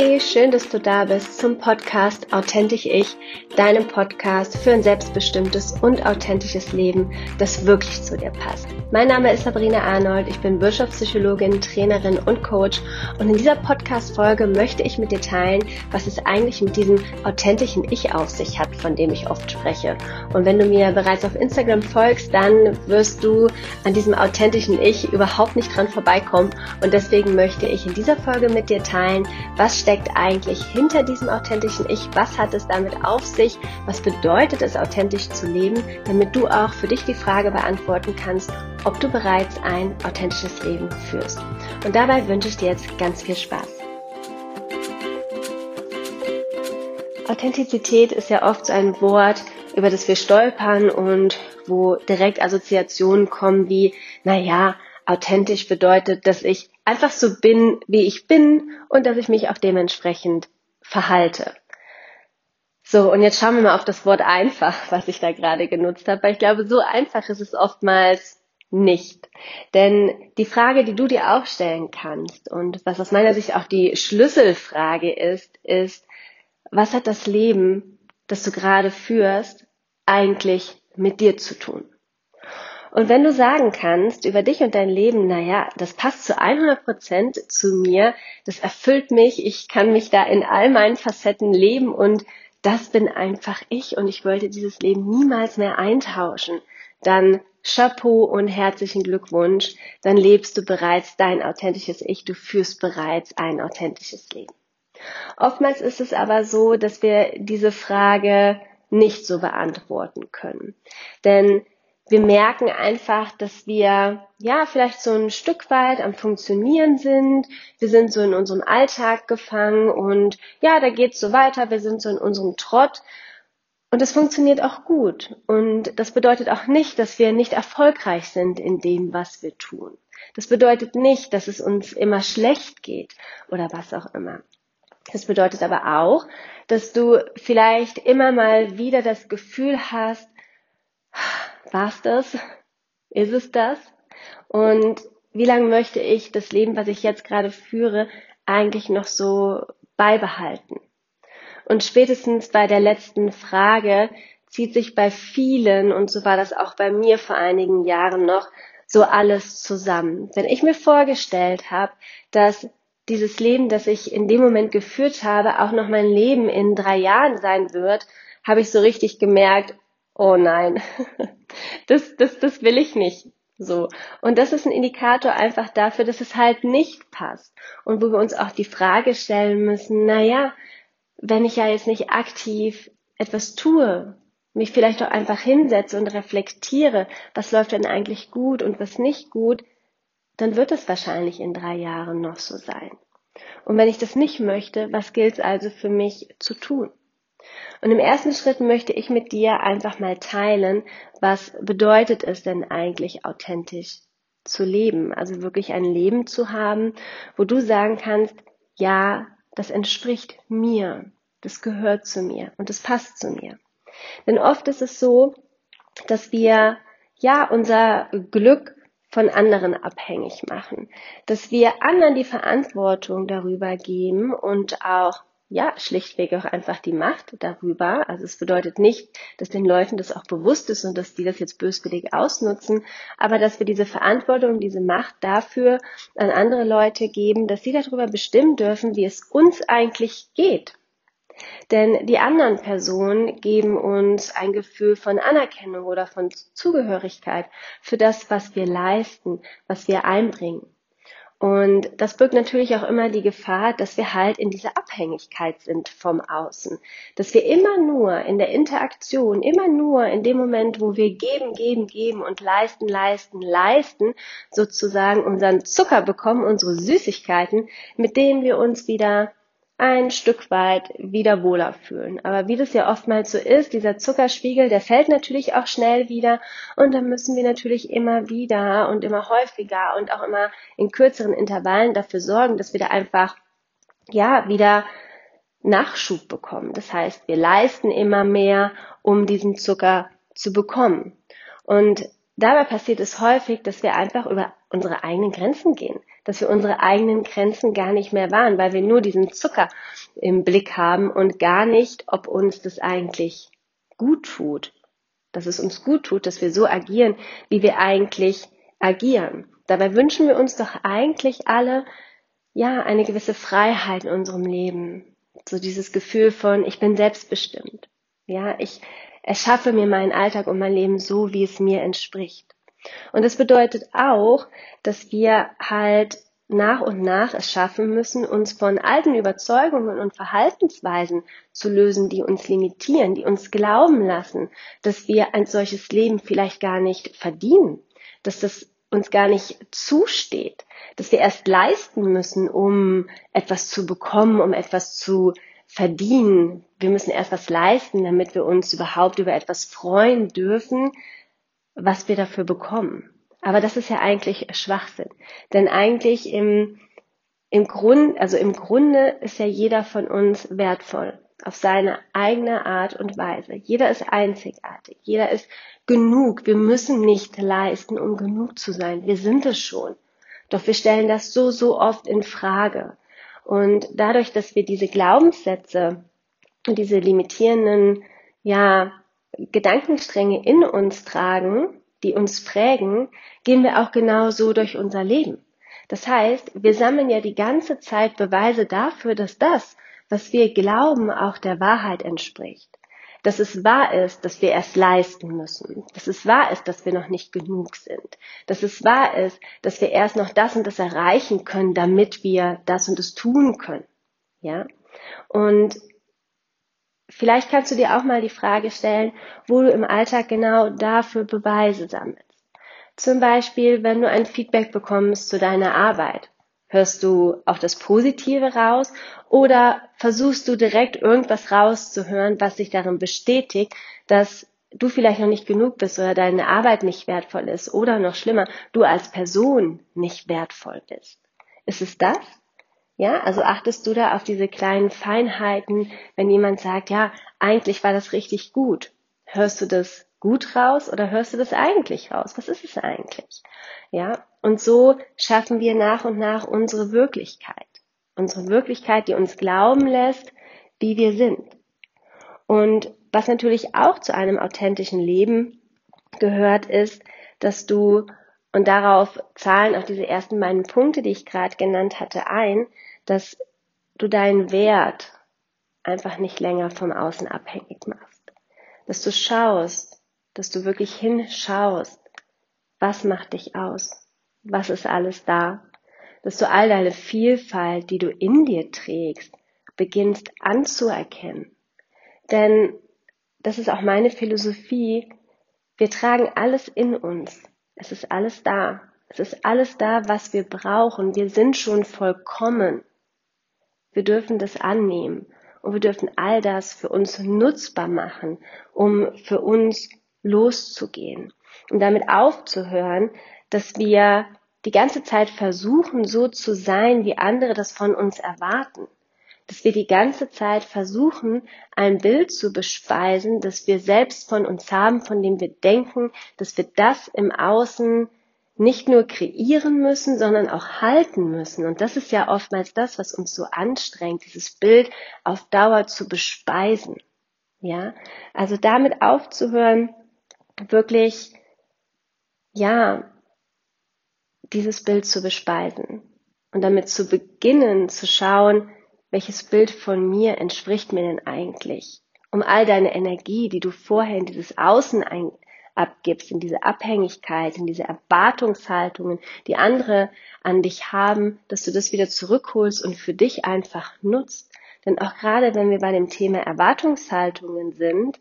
Hey, schön, dass du da bist zum Podcast Authentisch Ich, deinem Podcast für ein selbstbestimmtes und authentisches Leben, das wirklich zu dir passt. Mein Name ist Sabrina Arnold, ich bin Wirtschaftspsychologin, Trainerin und Coach und in dieser Podcast-Folge möchte ich mit dir teilen, was es eigentlich mit diesem authentischen Ich auf sich hat, von dem ich oft spreche. Und wenn du mir bereits auf Instagram folgst, dann wirst du an diesem authentischen Ich überhaupt nicht dran vorbeikommen und deswegen möchte ich in dieser Folge mit dir teilen, was steckt eigentlich hinter diesem authentischen Ich, was hat es damit auf sich, was bedeutet es authentisch zu leben, damit du auch für dich die Frage beantworten kannst, ob du bereits ein authentisches Leben führst. Und dabei wünsche ich dir jetzt ganz viel Spaß. Authentizität ist ja oft so ein Wort, über das wir stolpern und wo direkt Assoziationen kommen wie, naja, authentisch bedeutet, dass ich einfach so bin, wie ich bin und dass ich mich auch dementsprechend verhalte. So, und jetzt schauen wir mal auf das Wort einfach, was ich da gerade genutzt habe, weil ich glaube, so einfach ist es oftmals nicht. Denn die Frage, die du dir auch stellen kannst und was aus meiner Sicht auch die Schlüsselfrage ist, ist, was hat das Leben, das du gerade führst, eigentlich mit dir zu tun? Und wenn du sagen kannst über dich und dein Leben, naja, das passt zu 100 Prozent zu mir, das erfüllt mich, ich kann mich da in all meinen Facetten leben und das bin einfach ich und ich wollte dieses Leben niemals mehr eintauschen, dann Chapeau und herzlichen Glückwunsch, dann lebst du bereits dein authentisches Ich, du führst bereits ein authentisches Leben. Oftmals ist es aber so, dass wir diese Frage nicht so beantworten können. Denn wir merken einfach, dass wir ja vielleicht so ein Stück weit am Funktionieren sind. Wir sind so in unserem Alltag gefangen und ja, da geht's so weiter. Wir sind so in unserem Trott und es funktioniert auch gut. Und das bedeutet auch nicht, dass wir nicht erfolgreich sind in dem, was wir tun. Das bedeutet nicht, dass es uns immer schlecht geht oder was auch immer. Das bedeutet aber auch, dass du vielleicht immer mal wieder das Gefühl hast, war's das? Ist es das? Und wie lange möchte ich das Leben, was ich jetzt gerade führe, eigentlich noch so beibehalten? Und spätestens bei der letzten Frage zieht sich bei vielen, und so war das auch bei mir vor einigen Jahren noch, so alles zusammen. Wenn ich mir vorgestellt habe, dass dieses Leben, das ich in dem Moment geführt habe, auch noch mein Leben in drei Jahren sein wird, habe ich so richtig gemerkt, oh nein, das, das, das will ich nicht. So. Und das ist ein Indikator einfach dafür, dass es halt nicht passt. Und wo wir uns auch die Frage stellen müssen, na ja, wenn ich ja jetzt nicht aktiv etwas tue, mich vielleicht auch einfach hinsetze und reflektiere, was läuft denn eigentlich gut und was nicht gut, dann wird es wahrscheinlich in drei Jahren noch so sein. Und wenn ich das nicht möchte, was gilt es also für mich zu tun? Und im ersten Schritt möchte ich mit dir einfach mal teilen, was bedeutet es denn eigentlich authentisch zu leben? Also wirklich ein Leben zu haben, wo du sagen kannst, ja, das entspricht mir, das gehört zu mir und das passt zu mir. Denn oft ist es so, dass wir ja unser Glück von anderen abhängig machen, dass wir anderen die Verantwortung darüber geben und auch ja, schlichtweg auch einfach die Macht darüber. Also es bedeutet nicht, dass den Leuten das auch bewusst ist und dass die das jetzt böswillig ausnutzen, aber dass wir diese Verantwortung, diese Macht dafür an andere Leute geben, dass sie darüber bestimmen dürfen, wie es uns eigentlich geht. Denn die anderen Personen geben uns ein Gefühl von Anerkennung oder von Zugehörigkeit für das, was wir leisten, was wir einbringen. Und das birgt natürlich auch immer die Gefahr, dass wir halt in dieser Abhängigkeit sind vom Außen. Dass wir immer nur in der Interaktion, immer nur in dem Moment, wo wir geben, geben, geben und leisten, leisten, leisten, sozusagen unseren Zucker bekommen, unsere Süßigkeiten, mit denen wir uns wieder ein Stück weit wieder wohler fühlen. Aber wie das ja oftmals so ist, dieser Zuckerspiegel, der fällt natürlich auch schnell wieder und dann müssen wir natürlich immer wieder und immer häufiger und auch immer in kürzeren Intervallen dafür sorgen, dass wir da einfach ja wieder Nachschub bekommen. Das heißt, wir leisten immer mehr, um diesen Zucker zu bekommen. Und dabei passiert es häufig, dass wir einfach über unsere eigenen Grenzen gehen, dass wir unsere eigenen Grenzen gar nicht mehr wahren, weil wir nur diesen Zucker im Blick haben und gar nicht, ob uns das eigentlich gut tut, dass es uns gut tut, dass wir so agieren, wie wir eigentlich agieren. Dabei wünschen wir uns doch eigentlich alle, ja, eine gewisse Freiheit in unserem Leben. So dieses Gefühl von, ich bin selbstbestimmt. Ja, ich erschaffe mir meinen Alltag und mein Leben so, wie es mir entspricht. Und das bedeutet auch, dass wir halt nach und nach es schaffen müssen, uns von alten Überzeugungen und Verhaltensweisen zu lösen, die uns limitieren, die uns glauben lassen, dass wir ein solches Leben vielleicht gar nicht verdienen, dass das uns gar nicht zusteht, dass wir erst leisten müssen, um etwas zu bekommen, um etwas zu verdienen. Wir müssen erst was leisten, damit wir uns überhaupt über etwas freuen dürfen, was wir dafür bekommen. Aber das ist ja eigentlich Schwachsinn. Denn eigentlich im, im Grund, also im Grunde ist ja jeder von uns wertvoll auf seine eigene Art und Weise. Jeder ist einzigartig. Jeder ist genug. Wir müssen nicht leisten, um genug zu sein. Wir sind es schon. Doch wir stellen das so, so oft in Frage. Und dadurch, dass wir diese Glaubenssätze und diese limitierenden, ja, Gedankenstränge in uns tragen, die uns prägen, gehen wir auch genau so durch unser Leben. Das heißt, wir sammeln ja die ganze Zeit Beweise dafür, dass das, was wir glauben, auch der Wahrheit entspricht. Dass es wahr ist, dass wir erst leisten müssen. Dass es wahr ist, dass wir noch nicht genug sind. Dass es wahr ist, dass wir erst noch das und das erreichen können, damit wir das und das tun können. Ja? Und Vielleicht kannst du dir auch mal die Frage stellen, wo du im Alltag genau dafür Beweise sammelst. Zum Beispiel, wenn du ein Feedback bekommst zu deiner Arbeit. Hörst du auch das Positive raus oder versuchst du direkt irgendwas rauszuhören, was sich darin bestätigt, dass du vielleicht noch nicht genug bist oder deine Arbeit nicht wertvoll ist oder noch schlimmer, du als Person nicht wertvoll bist? Ist es das? Ja, also achtest du da auf diese kleinen Feinheiten, wenn jemand sagt, ja, eigentlich war das richtig gut. Hörst du das gut raus oder hörst du das eigentlich raus? Was ist es eigentlich? Ja, und so schaffen wir nach und nach unsere Wirklichkeit. Unsere Wirklichkeit, die uns glauben lässt, wie wir sind. Und was natürlich auch zu einem authentischen Leben gehört, ist, dass du, und darauf zahlen auch diese ersten beiden Punkte, die ich gerade genannt hatte, ein, dass du deinen Wert einfach nicht länger vom Außen abhängig machst. Dass du schaust, dass du wirklich hinschaust, was macht dich aus? Was ist alles da? Dass du all deine Vielfalt, die du in dir trägst, beginnst anzuerkennen. Denn das ist auch meine Philosophie. Wir tragen alles in uns. Es ist alles da. Es ist alles da, was wir brauchen. Wir sind schon vollkommen. Wir dürfen das annehmen und wir dürfen all das für uns nutzbar machen, um für uns loszugehen und damit aufzuhören, dass wir die ganze Zeit versuchen, so zu sein, wie andere das von uns erwarten. Dass wir die ganze Zeit versuchen, ein Bild zu bespeisen, das wir selbst von uns haben, von dem wir denken, dass wir das im Außen nicht nur kreieren müssen, sondern auch halten müssen. Und das ist ja oftmals das, was uns so anstrengt, dieses Bild auf Dauer zu bespeisen. Ja, also damit aufzuhören, wirklich, ja, dieses Bild zu bespeisen und damit zu beginnen zu schauen, welches Bild von mir entspricht mir denn eigentlich? Um all deine Energie, die du vorher in dieses Außen ein, abgibst, in diese Abhängigkeit, in diese Erwartungshaltungen, die andere an dich haben, dass du das wieder zurückholst und für dich einfach nutzt. Denn auch gerade wenn wir bei dem Thema Erwartungshaltungen sind,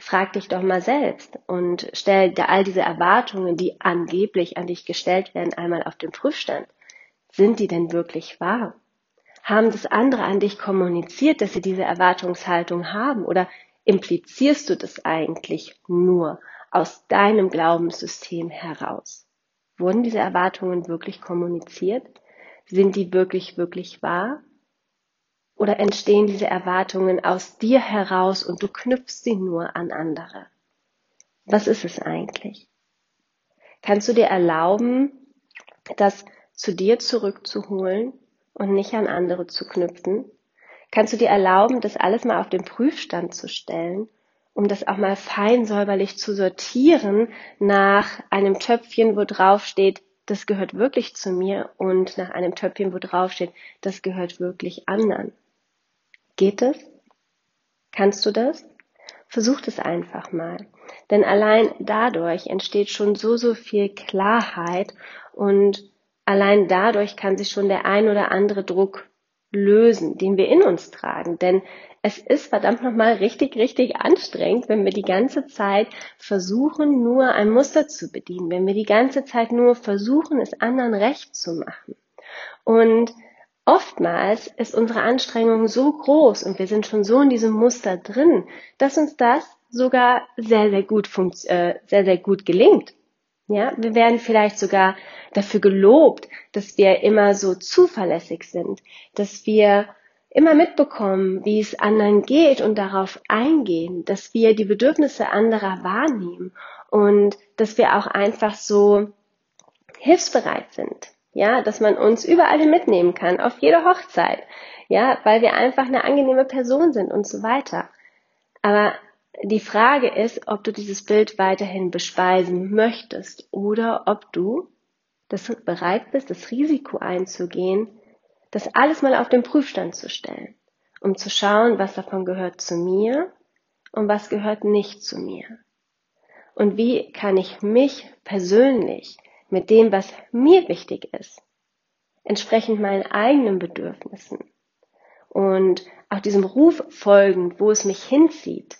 frag dich doch mal selbst und stell dir all diese Erwartungen, die angeblich an dich gestellt werden, einmal auf den Prüfstand. Sind die denn wirklich wahr? Haben das andere an dich kommuniziert, dass sie diese Erwartungshaltung haben? Oder implizierst du das eigentlich nur aus deinem Glaubenssystem heraus? Wurden diese Erwartungen wirklich kommuniziert? Sind die wirklich, wirklich wahr? Oder entstehen diese Erwartungen aus dir heraus und du knüpfst sie nur an andere? Was ist es eigentlich? Kannst du dir erlauben, das zu dir zurückzuholen und nicht an andere zu knüpfen? Kannst du dir erlauben, das alles mal auf den Prüfstand zu stellen, um das auch mal fein säuberlich zu sortieren nach einem Töpfchen, wo drauf steht, das gehört wirklich zu mir und nach einem Töpfchen, wo drauf steht, das gehört wirklich anderen. Geht es? Kannst du das? Versuch es einfach mal. Denn allein dadurch entsteht schon so, so viel Klarheit und allein dadurch kann sich schon der ein oder andere Druck lösen, den wir in uns tragen. Denn es ist verdammt nochmal richtig, richtig anstrengend, wenn wir die ganze Zeit versuchen, nur ein Muster zu bedienen, wenn wir die ganze Zeit nur versuchen, es anderen recht zu machen. Und oftmals ist unsere Anstrengung so groß und wir sind schon so in diesem Muster drin, dass uns das sogar sehr, sehr gut, äh, sehr, sehr gut gelingt. Ja, wir werden vielleicht sogar dafür gelobt, dass wir immer so zuverlässig sind, dass wir immer mitbekommen, wie es anderen geht und darauf eingehen, dass wir die Bedürfnisse anderer wahrnehmen und dass wir auch einfach so hilfsbereit sind. Ja, dass man uns überall hin mitnehmen kann, auf jede Hochzeit. Ja, weil wir einfach eine angenehme Person sind und so weiter. Aber die Frage ist, ob du dieses Bild weiterhin bespeisen möchtest oder ob du das bereit bist, das Risiko einzugehen, das alles mal auf den Prüfstand zu stellen, um zu schauen, was davon gehört zu mir und was gehört nicht zu mir. Und wie kann ich mich persönlich mit dem, was mir wichtig ist, entsprechend meinen eigenen Bedürfnissen und auch diesem Ruf folgend, wo es mich hinzieht,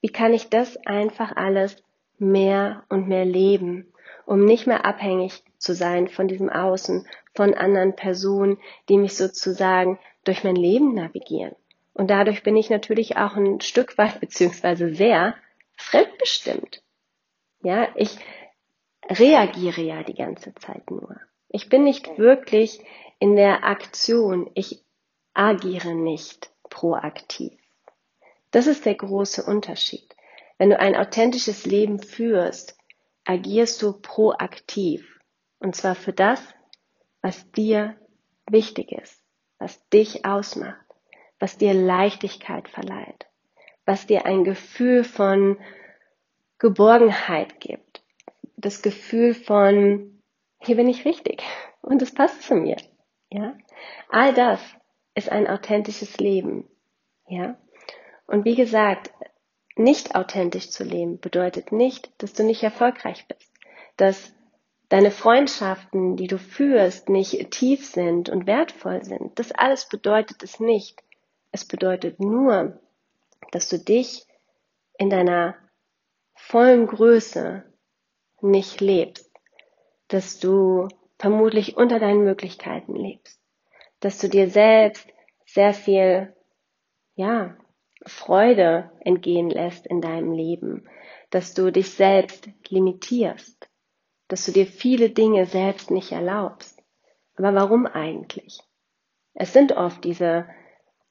wie kann ich das einfach alles mehr und mehr leben, um nicht mehr abhängig zu sein von diesem Außen, von anderen Personen, die mich sozusagen durch mein Leben navigieren. Und dadurch bin ich natürlich auch ein Stück weit beziehungsweise sehr fremdbestimmt. Ja, ich reagiere ja die ganze Zeit nur. Ich bin nicht wirklich in der Aktion. Ich agiere nicht proaktiv. Das ist der große Unterschied. Wenn du ein authentisches Leben führst, agierst du proaktiv. Und zwar für das, was dir wichtig ist, was dich ausmacht, was dir Leichtigkeit verleiht, was dir ein Gefühl von Geborgenheit gibt, das Gefühl von, hier bin ich richtig und es passt zu mir. Ja? All das ist ein authentisches Leben. Ja? Und wie gesagt, nicht authentisch zu leben bedeutet nicht, dass du nicht erfolgreich bist, dass deine Freundschaften, die du führst, nicht tief sind und wertvoll sind. Das alles bedeutet es nicht. Es bedeutet nur, dass du dich in deiner vollen Größe nicht lebst, dass du vermutlich unter deinen Möglichkeiten lebst, dass du dir selbst sehr viel, ja, Freude entgehen lässt in deinem Leben, dass du dich selbst limitierst, dass du dir viele Dinge selbst nicht erlaubst. Aber warum eigentlich? Es sind oft diese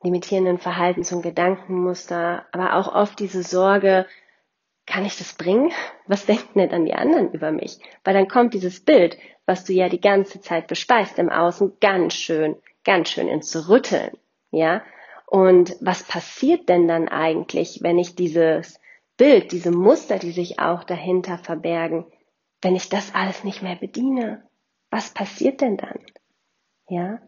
limitierenden Verhaltens- und Gedankenmuster, aber auch oft diese Sorge, kann ich das bringen? Was denken denn dann die anderen über mich? Weil dann kommt dieses Bild, was du ja die ganze Zeit bespeist im Außen, ganz schön, ganz schön ins Rütteln, ja? Und was passiert denn dann eigentlich, wenn ich dieses Bild, diese Muster, die sich auch dahinter verbergen, wenn ich das alles nicht mehr bediene? Was passiert denn dann? Ja?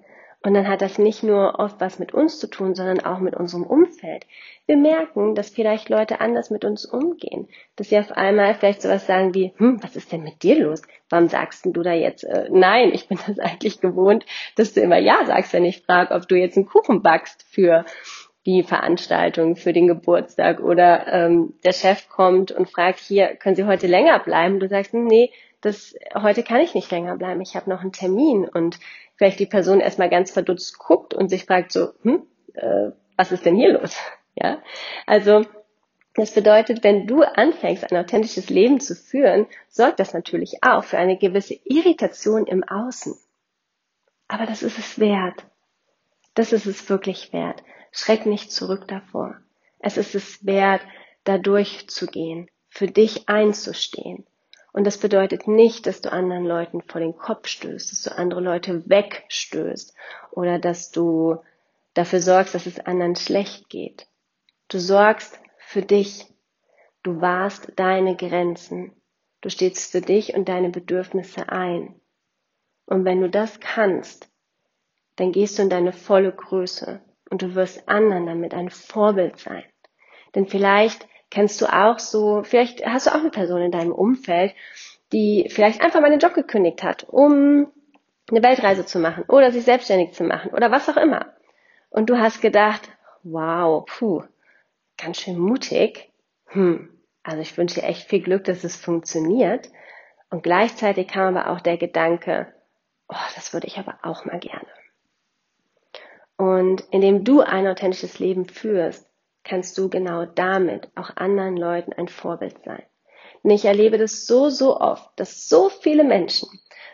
Und dann hat das nicht nur oft was mit uns zu tun, sondern auch mit unserem Umfeld. Wir merken, dass vielleicht Leute anders mit uns umgehen. Dass sie auf einmal vielleicht sowas sagen wie, hm, was ist denn mit dir los? Warum sagst du da jetzt, äh, nein, ich bin das eigentlich gewohnt, dass du immer Ja sagst, wenn ich frage, ob du jetzt einen Kuchen backst für die Veranstaltung, für den Geburtstag oder ähm, der Chef kommt und fragt, hier, können Sie heute länger bleiben? Du sagst, nee, das, heute kann ich nicht länger bleiben, ich habe noch einen Termin und vielleicht die Person erstmal ganz verdutzt guckt und sich fragt so, hm, äh, was ist denn hier los? Ja, also das bedeutet, wenn du anfängst, ein authentisches Leben zu führen, sorgt das natürlich auch für eine gewisse Irritation im Außen. Aber das ist es wert. Das ist es wirklich wert. Schreck nicht zurück davor. Es ist es wert, da durchzugehen, für dich einzustehen Und das bedeutet nicht, dass du anderen Leuten vor den Kopf stößt, dass du andere Leute wegstößt oder dass du dafür sorgst, dass es anderen schlecht geht. Du sorgst für dich. Du wahrst deine Grenzen. Du stehst für dich und deine Bedürfnisse ein. Und wenn du das kannst, dann gehst du in deine volle Größe und du wirst anderen damit ein Vorbild sein. Denn vielleicht kennst du auch so, vielleicht hast du auch eine Person in deinem Umfeld, die vielleicht einfach mal den Job gekündigt hat, um eine Weltreise zu machen oder sich selbstständig zu machen oder was auch immer. Und du hast gedacht, wow, puh, ganz schön mutig. Hm, also ich wünsche dir echt viel Glück, dass es funktioniert. Und gleichzeitig kam aber auch der Gedanke, oh, das würde ich aber auch mal gerne. Und indem du ein authentisches Leben führst, kannst du genau damit auch anderen Leuten ein Vorbild sein. Und ich erlebe das so, so oft, dass so viele Menschen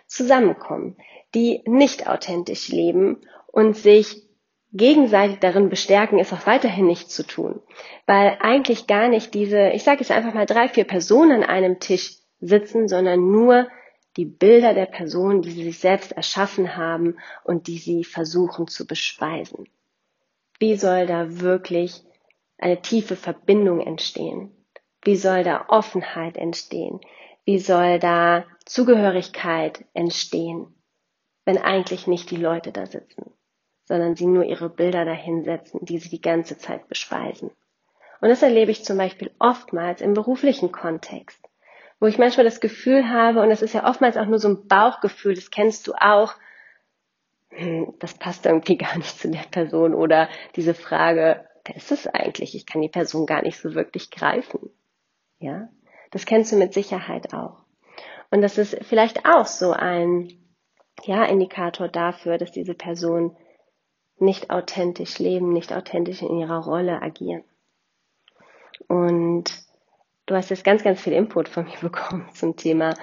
zusammenkommen, die nicht authentisch leben und sich gegenseitig darin bestärken, es auch weiterhin nicht zu tun. Weil eigentlich gar nicht diese, ich sage jetzt einfach mal drei, vier Personen an einem Tisch sitzen, sondern nur die Bilder der Person, die sie sich selbst erschaffen haben und die sie versuchen zu bespeisen. Wie soll da wirklich eine tiefe Verbindung entstehen? Wie soll da Offenheit entstehen? Wie soll da Zugehörigkeit entstehen, wenn eigentlich nicht die Leute da sitzen, sondern sie nur ihre Bilder dahinsetzen, die sie die ganze Zeit bespeisen? Und das erlebe ich zum Beispiel oftmals im beruflichen Kontext, wo ich manchmal das Gefühl habe, und das ist ja oftmals auch nur so ein Bauchgefühl, das kennst du auch, hm, das passt irgendwie gar nicht zu der Person oder diese Frage, wer ist es eigentlich? Ich kann die Person gar nicht so wirklich greifen. Ja, das kennst du mit Sicherheit auch. Und das ist vielleicht auch so ein, ja, Indikator dafür, dass diese Person nicht authentisch leben, nicht authentisch in ihrer Rolle agieren. Und du hast jetzt ganz, ganz viel Input von mir bekommen zum Thema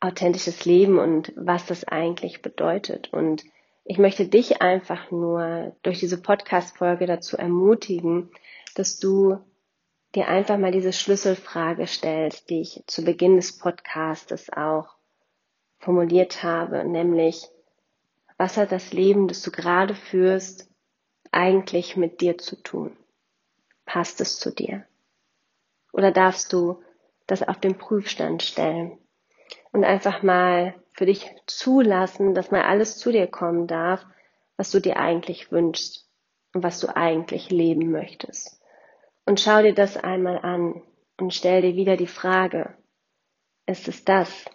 authentisches Leben und was das eigentlich bedeutet. Und ich möchte dich einfach nur durch diese Podcast-Folge dazu ermutigen, dass du dir einfach mal diese Schlüsselfrage stellst, die ich zu Beginn des Podcastes auch formuliert habe, nämlich, was hat das Leben, das du gerade führst, eigentlich mit dir zu tun? Passt es zu dir? Oder darfst du das auf den Prüfstand stellen und einfach mal für dich zulassen, dass mal alles zu dir kommen darf, was du dir eigentlich wünschst und was du eigentlich leben möchtest. Und schau dir das einmal an und stell dir wieder die Frage, ist es das,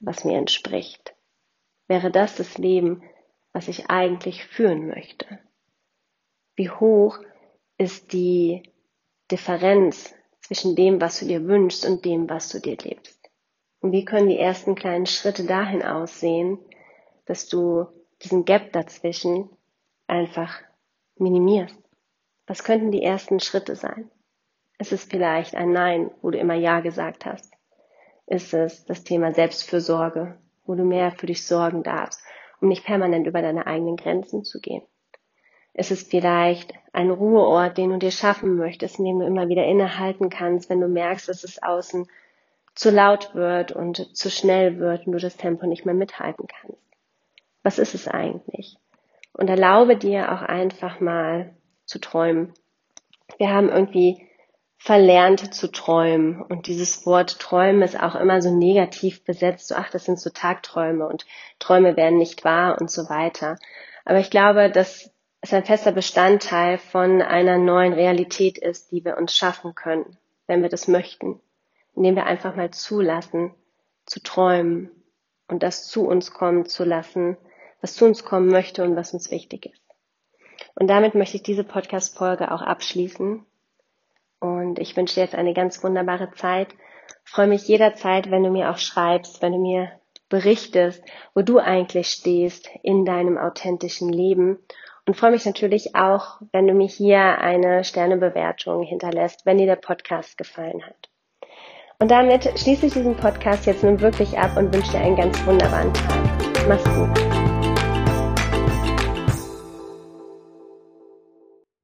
was mir entspricht? Wäre das das Leben, was ich eigentlich führen möchte? Wie hoch ist die Differenz zwischen dem, was du dir wünschst und dem, was du dir lebst? Und wie können die ersten kleinen Schritte dahin aussehen, dass du diesen Gap dazwischen einfach minimierst? Was könnten die ersten Schritte sein? Ist es vielleicht ein Nein, wo du immer Ja gesagt hast? Ist es das Thema Selbstfürsorge, wo du mehr für dich sorgen darfst, um nicht permanent über deine eigenen Grenzen zu gehen? Ist es vielleicht ein Ruheort, den du dir schaffen möchtest, in dem du immer wieder innehalten kannst, wenn du merkst, dass es außen zu laut wird und zu schnell wird und du das Tempo nicht mehr mithalten kannst. Was ist es eigentlich? Und erlaube dir auch einfach mal zu träumen. Wir haben irgendwie verlernt zu träumen und dieses Wort träumen ist auch immer so negativ besetzt, so ach, das sind so Tagträume und Träume werden nicht wahr und so weiter. Aber ich glaube, dass es ein fester Bestandteil von einer neuen Realität ist, die wir uns schaffen können, wenn wir das möchten indem wir einfach mal zulassen, zu träumen und das zu uns kommen zu lassen, was zu uns kommen möchte und was uns wichtig ist. Und damit möchte ich diese Podcast-Folge auch abschließen. Und ich wünsche dir jetzt eine ganz wunderbare Zeit. Ich freue mich jederzeit, wenn du mir auch schreibst, wenn du mir berichtest, wo du eigentlich stehst in deinem authentischen Leben. Und freue mich natürlich auch, wenn du mir hier eine Sternebewertung hinterlässt, wenn dir der Podcast gefallen hat. Und damit schließe ich diesen Podcast jetzt nun wirklich ab und wünsche dir einen ganz wunderbaren Tag. Mach's gut.